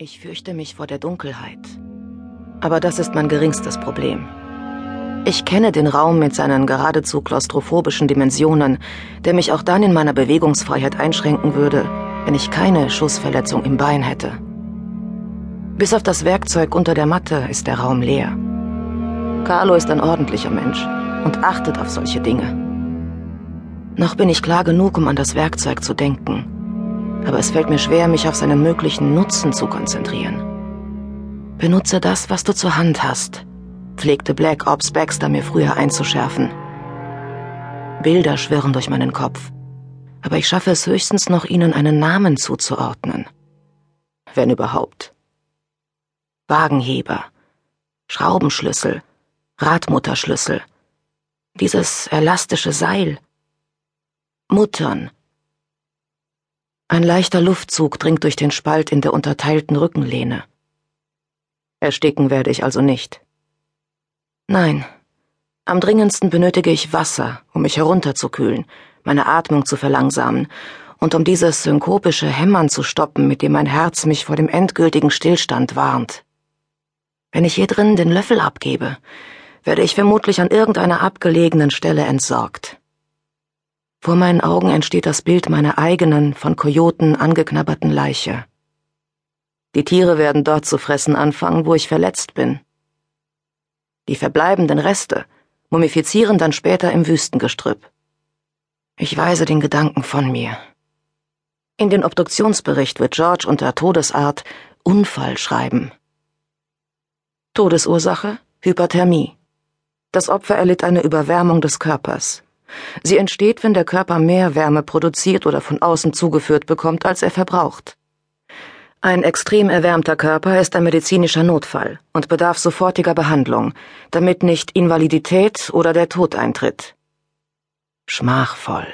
Ich fürchte mich vor der Dunkelheit. Aber das ist mein geringstes Problem. Ich kenne den Raum mit seinen geradezu klaustrophobischen Dimensionen, der mich auch dann in meiner Bewegungsfreiheit einschränken würde, wenn ich keine Schussverletzung im Bein hätte. Bis auf das Werkzeug unter der Matte ist der Raum leer. Carlo ist ein ordentlicher Mensch und achtet auf solche Dinge. Noch bin ich klar genug, um an das Werkzeug zu denken aber es fällt mir schwer, mich auf seinen möglichen Nutzen zu konzentrieren. Benutze das, was du zur Hand hast, pflegte Black Ops Baxter mir früher einzuschärfen. Bilder schwirren durch meinen Kopf, aber ich schaffe es höchstens noch, ihnen einen Namen zuzuordnen. Wenn überhaupt. Wagenheber, Schraubenschlüssel, Radmutterschlüssel, dieses elastische Seil, Muttern, ein leichter Luftzug dringt durch den Spalt in der unterteilten Rückenlehne. Ersticken werde ich also nicht. Nein, am dringendsten benötige ich Wasser, um mich herunterzukühlen, meine Atmung zu verlangsamen und um dieses synkopische Hämmern zu stoppen, mit dem mein Herz mich vor dem endgültigen Stillstand warnt. Wenn ich hier drin den Löffel abgebe, werde ich vermutlich an irgendeiner abgelegenen Stelle entsorgt. Vor meinen Augen entsteht das Bild meiner eigenen, von Kojoten angeknabberten Leiche. Die Tiere werden dort zu fressen anfangen, wo ich verletzt bin. Die verbleibenden Reste mumifizieren dann später im Wüstengestrüpp. Ich weise den Gedanken von mir. In den Obduktionsbericht wird George unter Todesart Unfall schreiben. Todesursache Hyperthermie. Das Opfer erlitt eine Überwärmung des Körpers. Sie entsteht, wenn der Körper mehr Wärme produziert oder von außen zugeführt bekommt, als er verbraucht. Ein extrem erwärmter Körper ist ein medizinischer Notfall und bedarf sofortiger Behandlung, damit nicht Invalidität oder der Tod eintritt. Schmachvoll.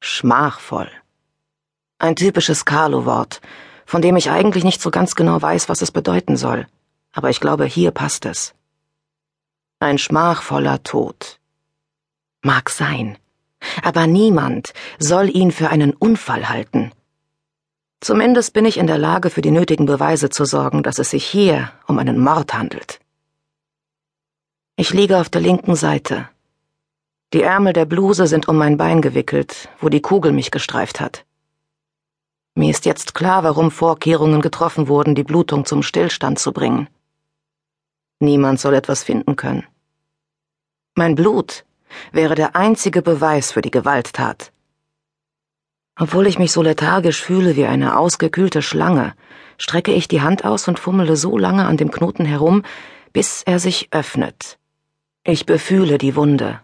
Schmachvoll. Ein typisches Carlo-Wort, von dem ich eigentlich nicht so ganz genau weiß, was es bedeuten soll, aber ich glaube, hier passt es. Ein schmachvoller Tod. Mag sein. Aber niemand soll ihn für einen Unfall halten. Zumindest bin ich in der Lage, für die nötigen Beweise zu sorgen, dass es sich hier um einen Mord handelt. Ich liege auf der linken Seite. Die Ärmel der Bluse sind um mein Bein gewickelt, wo die Kugel mich gestreift hat. Mir ist jetzt klar, warum Vorkehrungen getroffen wurden, die Blutung zum Stillstand zu bringen. Niemand soll etwas finden können. Mein Blut wäre der einzige Beweis für die Gewalttat. Obwohl ich mich so lethargisch fühle wie eine ausgekühlte Schlange, strecke ich die Hand aus und fummele so lange an dem Knoten herum, bis er sich öffnet. Ich befühle die Wunde.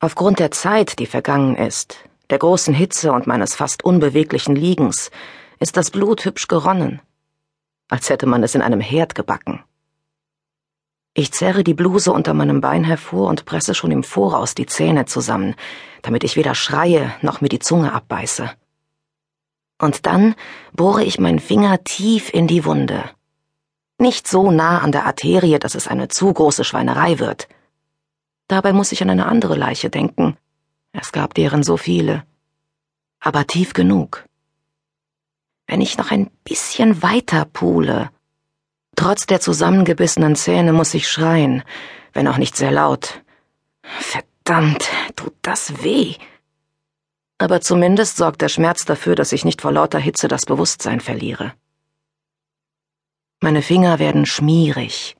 Aufgrund der Zeit, die vergangen ist, der großen Hitze und meines fast unbeweglichen Liegens, ist das Blut hübsch geronnen, als hätte man es in einem Herd gebacken. Ich zerre die Bluse unter meinem Bein hervor und presse schon im Voraus die Zähne zusammen, damit ich weder schreie noch mir die Zunge abbeiße. Und dann bohre ich meinen Finger tief in die Wunde. Nicht so nah an der Arterie, dass es eine zu große Schweinerei wird. Dabei muss ich an eine andere Leiche denken. Es gab deren so viele. Aber tief genug. Wenn ich noch ein bisschen weiter pule, Trotz der zusammengebissenen Zähne muss ich schreien, wenn auch nicht sehr laut. Verdammt, tut das weh. Aber zumindest sorgt der Schmerz dafür, dass ich nicht vor lauter Hitze das Bewusstsein verliere. Meine Finger werden schmierig.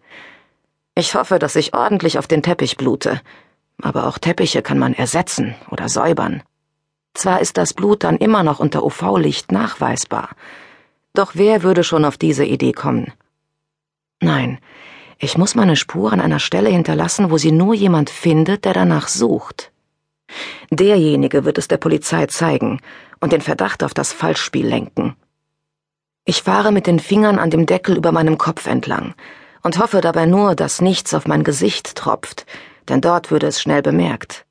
Ich hoffe, dass ich ordentlich auf den Teppich blute, aber auch Teppiche kann man ersetzen oder säubern. Zwar ist das Blut dann immer noch unter UV-Licht nachweisbar, doch wer würde schon auf diese Idee kommen? Nein, ich muss meine Spur an einer Stelle hinterlassen, wo sie nur jemand findet, der danach sucht. Derjenige wird es der Polizei zeigen und den Verdacht auf das Falschspiel lenken. Ich fahre mit den Fingern an dem Deckel über meinem Kopf entlang und hoffe dabei nur, dass nichts auf mein Gesicht tropft, denn dort würde es schnell bemerkt.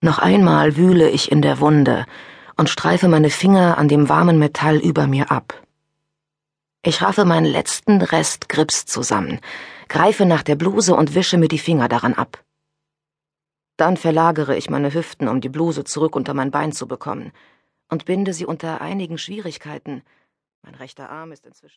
Noch einmal wühle ich in der Wunde und streife meine Finger an dem warmen Metall über mir ab. Ich raffe meinen letzten Rest Grips zusammen, greife nach der Bluse und wische mir die Finger daran ab. Dann verlagere ich meine Hüften, um die Bluse zurück unter mein Bein zu bekommen, und binde sie unter einigen Schwierigkeiten Mein rechter Arm ist inzwischen